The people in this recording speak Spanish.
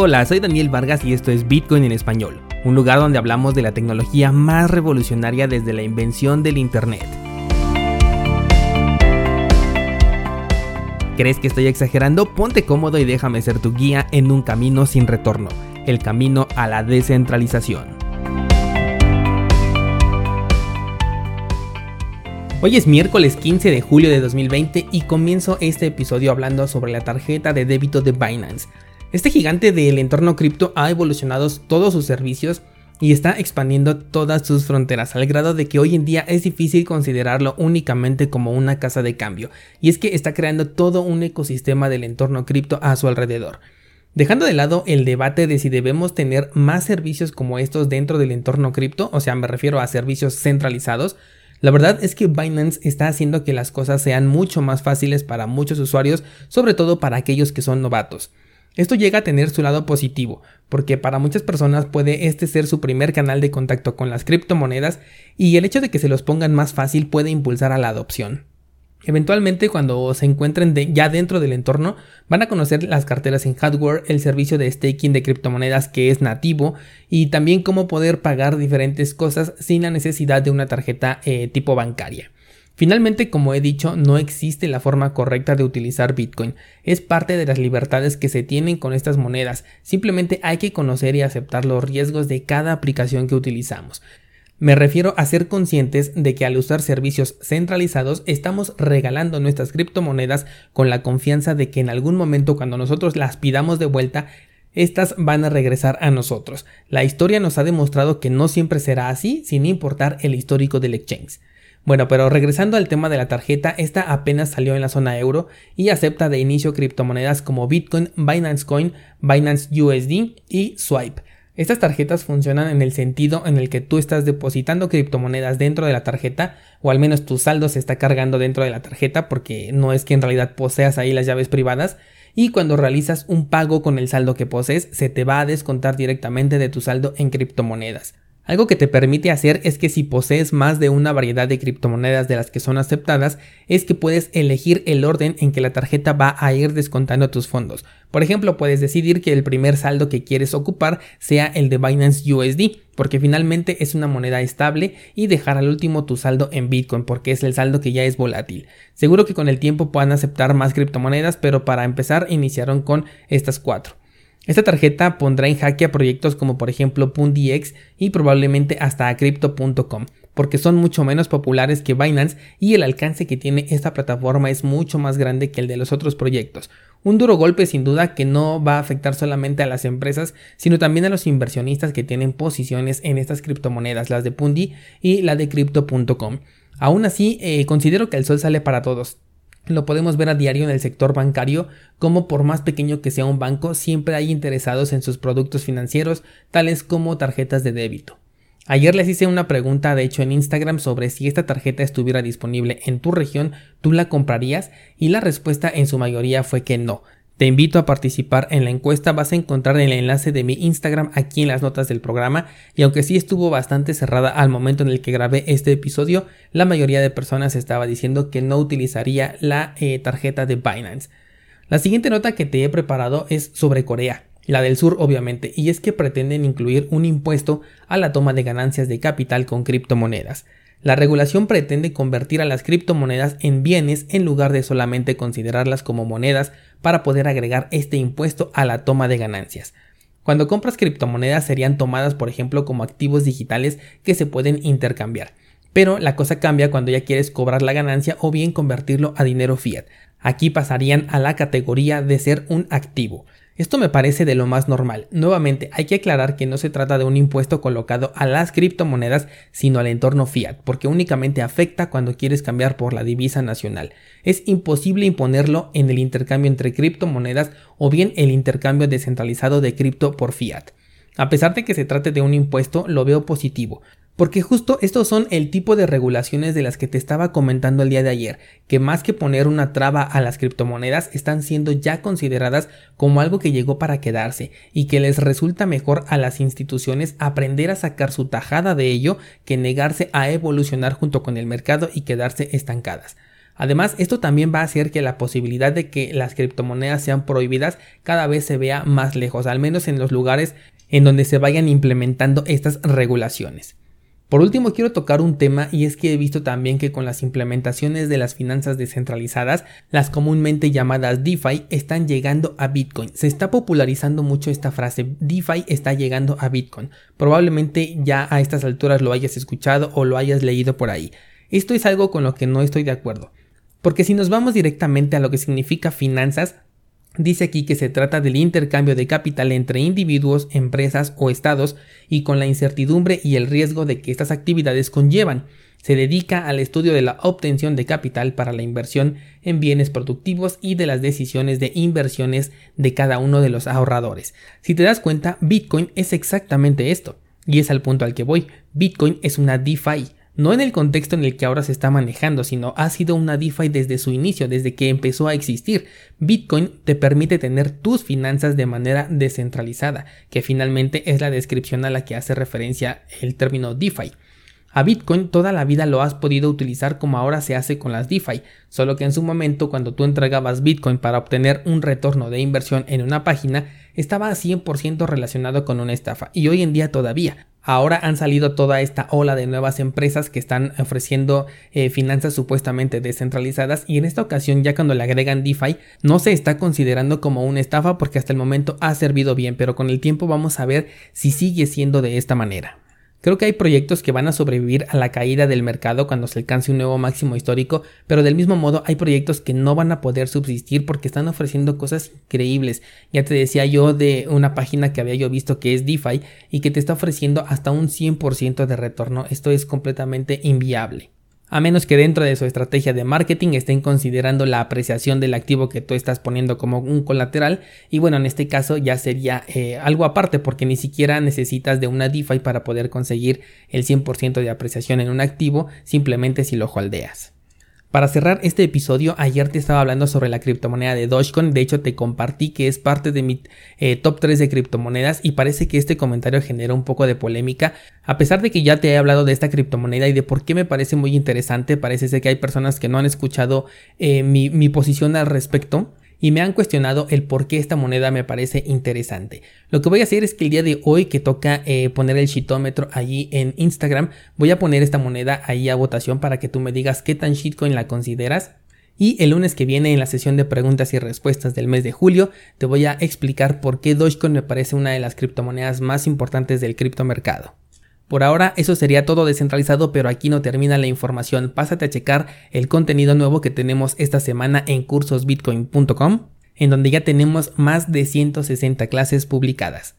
Hola, soy Daniel Vargas y esto es Bitcoin en español, un lugar donde hablamos de la tecnología más revolucionaria desde la invención del Internet. ¿Crees que estoy exagerando? Ponte cómodo y déjame ser tu guía en un camino sin retorno, el camino a la descentralización. Hoy es miércoles 15 de julio de 2020 y comienzo este episodio hablando sobre la tarjeta de débito de Binance. Este gigante del entorno cripto ha evolucionado todos sus servicios y está expandiendo todas sus fronteras al grado de que hoy en día es difícil considerarlo únicamente como una casa de cambio, y es que está creando todo un ecosistema del entorno cripto a su alrededor. Dejando de lado el debate de si debemos tener más servicios como estos dentro del entorno cripto, o sea, me refiero a servicios centralizados, la verdad es que Binance está haciendo que las cosas sean mucho más fáciles para muchos usuarios, sobre todo para aquellos que son novatos. Esto llega a tener su lado positivo, porque para muchas personas puede este ser su primer canal de contacto con las criptomonedas y el hecho de que se los pongan más fácil puede impulsar a la adopción. Eventualmente, cuando se encuentren ya dentro del entorno, van a conocer las carteras en hardware, el servicio de staking de criptomonedas que es nativo y también cómo poder pagar diferentes cosas sin la necesidad de una tarjeta eh, tipo bancaria. Finalmente, como he dicho, no existe la forma correcta de utilizar Bitcoin. Es parte de las libertades que se tienen con estas monedas. Simplemente hay que conocer y aceptar los riesgos de cada aplicación que utilizamos. Me refiero a ser conscientes de que al usar servicios centralizados estamos regalando nuestras criptomonedas con la confianza de que en algún momento cuando nosotros las pidamos de vuelta, estas van a regresar a nosotros. La historia nos ha demostrado que no siempre será así sin importar el histórico del exchange. Bueno, pero regresando al tema de la tarjeta, esta apenas salió en la zona euro y acepta de inicio criptomonedas como Bitcoin, Binance Coin, Binance USD y Swipe. Estas tarjetas funcionan en el sentido en el que tú estás depositando criptomonedas dentro de la tarjeta, o al menos tu saldo se está cargando dentro de la tarjeta, porque no es que en realidad poseas ahí las llaves privadas, y cuando realizas un pago con el saldo que posees, se te va a descontar directamente de tu saldo en criptomonedas. Algo que te permite hacer es que si posees más de una variedad de criptomonedas de las que son aceptadas, es que puedes elegir el orden en que la tarjeta va a ir descontando tus fondos. Por ejemplo, puedes decidir que el primer saldo que quieres ocupar sea el de Binance USD, porque finalmente es una moneda estable, y dejar al último tu saldo en Bitcoin, porque es el saldo que ya es volátil. Seguro que con el tiempo puedan aceptar más criptomonedas, pero para empezar iniciaron con estas cuatro. Esta tarjeta pondrá en jaque a proyectos como por ejemplo PundiX y probablemente hasta a Crypto.com, porque son mucho menos populares que Binance y el alcance que tiene esta plataforma es mucho más grande que el de los otros proyectos. Un duro golpe sin duda que no va a afectar solamente a las empresas, sino también a los inversionistas que tienen posiciones en estas criptomonedas, las de Pundi y la de Crypto.com. Aún así, eh, considero que el sol sale para todos. Lo podemos ver a diario en el sector bancario, como por más pequeño que sea un banco, siempre hay interesados en sus productos financieros, tales como tarjetas de débito. Ayer les hice una pregunta, de hecho, en Instagram sobre si esta tarjeta estuviera disponible en tu región, ¿tú la comprarías? Y la respuesta en su mayoría fue que no. Te invito a participar en la encuesta, vas a encontrar el enlace de mi Instagram aquí en las notas del programa y aunque sí estuvo bastante cerrada al momento en el que grabé este episodio, la mayoría de personas estaba diciendo que no utilizaría la eh, tarjeta de Binance. La siguiente nota que te he preparado es sobre Corea, la del sur obviamente, y es que pretenden incluir un impuesto a la toma de ganancias de capital con criptomonedas. La regulación pretende convertir a las criptomonedas en bienes en lugar de solamente considerarlas como monedas para poder agregar este impuesto a la toma de ganancias. Cuando compras criptomonedas serían tomadas por ejemplo como activos digitales que se pueden intercambiar. Pero la cosa cambia cuando ya quieres cobrar la ganancia o bien convertirlo a dinero fiat. Aquí pasarían a la categoría de ser un activo. Esto me parece de lo más normal. Nuevamente, hay que aclarar que no se trata de un impuesto colocado a las criptomonedas, sino al entorno fiat, porque únicamente afecta cuando quieres cambiar por la divisa nacional. Es imposible imponerlo en el intercambio entre criptomonedas o bien el intercambio descentralizado de cripto por fiat. A pesar de que se trate de un impuesto, lo veo positivo, porque justo estos son el tipo de regulaciones de las que te estaba comentando el día de ayer, que más que poner una traba a las criptomonedas están siendo ya consideradas como algo que llegó para quedarse y que les resulta mejor a las instituciones aprender a sacar su tajada de ello que negarse a evolucionar junto con el mercado y quedarse estancadas. Además, esto también va a hacer que la posibilidad de que las criptomonedas sean prohibidas cada vez se vea más lejos, al menos en los lugares en donde se vayan implementando estas regulaciones. Por último, quiero tocar un tema y es que he visto también que con las implementaciones de las finanzas descentralizadas, las comúnmente llamadas DeFi están llegando a Bitcoin. Se está popularizando mucho esta frase, DeFi está llegando a Bitcoin. Probablemente ya a estas alturas lo hayas escuchado o lo hayas leído por ahí. Esto es algo con lo que no estoy de acuerdo. Porque si nos vamos directamente a lo que significa finanzas, Dice aquí que se trata del intercambio de capital entre individuos, empresas o estados y con la incertidumbre y el riesgo de que estas actividades conllevan. Se dedica al estudio de la obtención de capital para la inversión en bienes productivos y de las decisiones de inversiones de cada uno de los ahorradores. Si te das cuenta, Bitcoin es exactamente esto. Y es al punto al que voy. Bitcoin es una DeFi no en el contexto en el que ahora se está manejando, sino ha sido una DeFi desde su inicio, desde que empezó a existir. Bitcoin te permite tener tus finanzas de manera descentralizada, que finalmente es la descripción a la que hace referencia el término DeFi. A Bitcoin toda la vida lo has podido utilizar como ahora se hace con las DeFi, solo que en su momento cuando tú entregabas Bitcoin para obtener un retorno de inversión en una página, estaba 100% relacionado con una estafa y hoy en día todavía. Ahora han salido toda esta ola de nuevas empresas que están ofreciendo eh, finanzas supuestamente descentralizadas y en esta ocasión ya cuando le agregan DeFi no se está considerando como una estafa porque hasta el momento ha servido bien, pero con el tiempo vamos a ver si sigue siendo de esta manera. Creo que hay proyectos que van a sobrevivir a la caída del mercado cuando se alcance un nuevo máximo histórico, pero del mismo modo hay proyectos que no van a poder subsistir porque están ofreciendo cosas increíbles. Ya te decía yo de una página que había yo visto que es DeFi y que te está ofreciendo hasta un 100% de retorno. Esto es completamente inviable a menos que dentro de su estrategia de marketing estén considerando la apreciación del activo que tú estás poniendo como un colateral y bueno en este caso ya sería eh, algo aparte porque ni siquiera necesitas de una DeFi para poder conseguir el 100% de apreciación en un activo simplemente si lo holdeas. Para cerrar este episodio, ayer te estaba hablando sobre la criptomoneda de Dogecoin, de hecho te compartí que es parte de mi eh, top 3 de criptomonedas y parece que este comentario genera un poco de polémica, a pesar de que ya te he hablado de esta criptomoneda y de por qué me parece muy interesante, parece ser que hay personas que no han escuchado eh, mi, mi posición al respecto y me han cuestionado el por qué esta moneda me parece interesante. Lo que voy a hacer es que el día de hoy que toca eh, poner el shitómetro allí en Instagram, voy a poner esta moneda ahí a votación para que tú me digas qué tan shitcoin la consideras. Y el lunes que viene en la sesión de preguntas y respuestas del mes de julio te voy a explicar por qué Dogecoin me parece una de las criptomonedas más importantes del criptomercado. Por ahora eso sería todo descentralizado, pero aquí no termina la información. Pásate a checar el contenido nuevo que tenemos esta semana en cursosbitcoin.com, en donde ya tenemos más de 160 clases publicadas.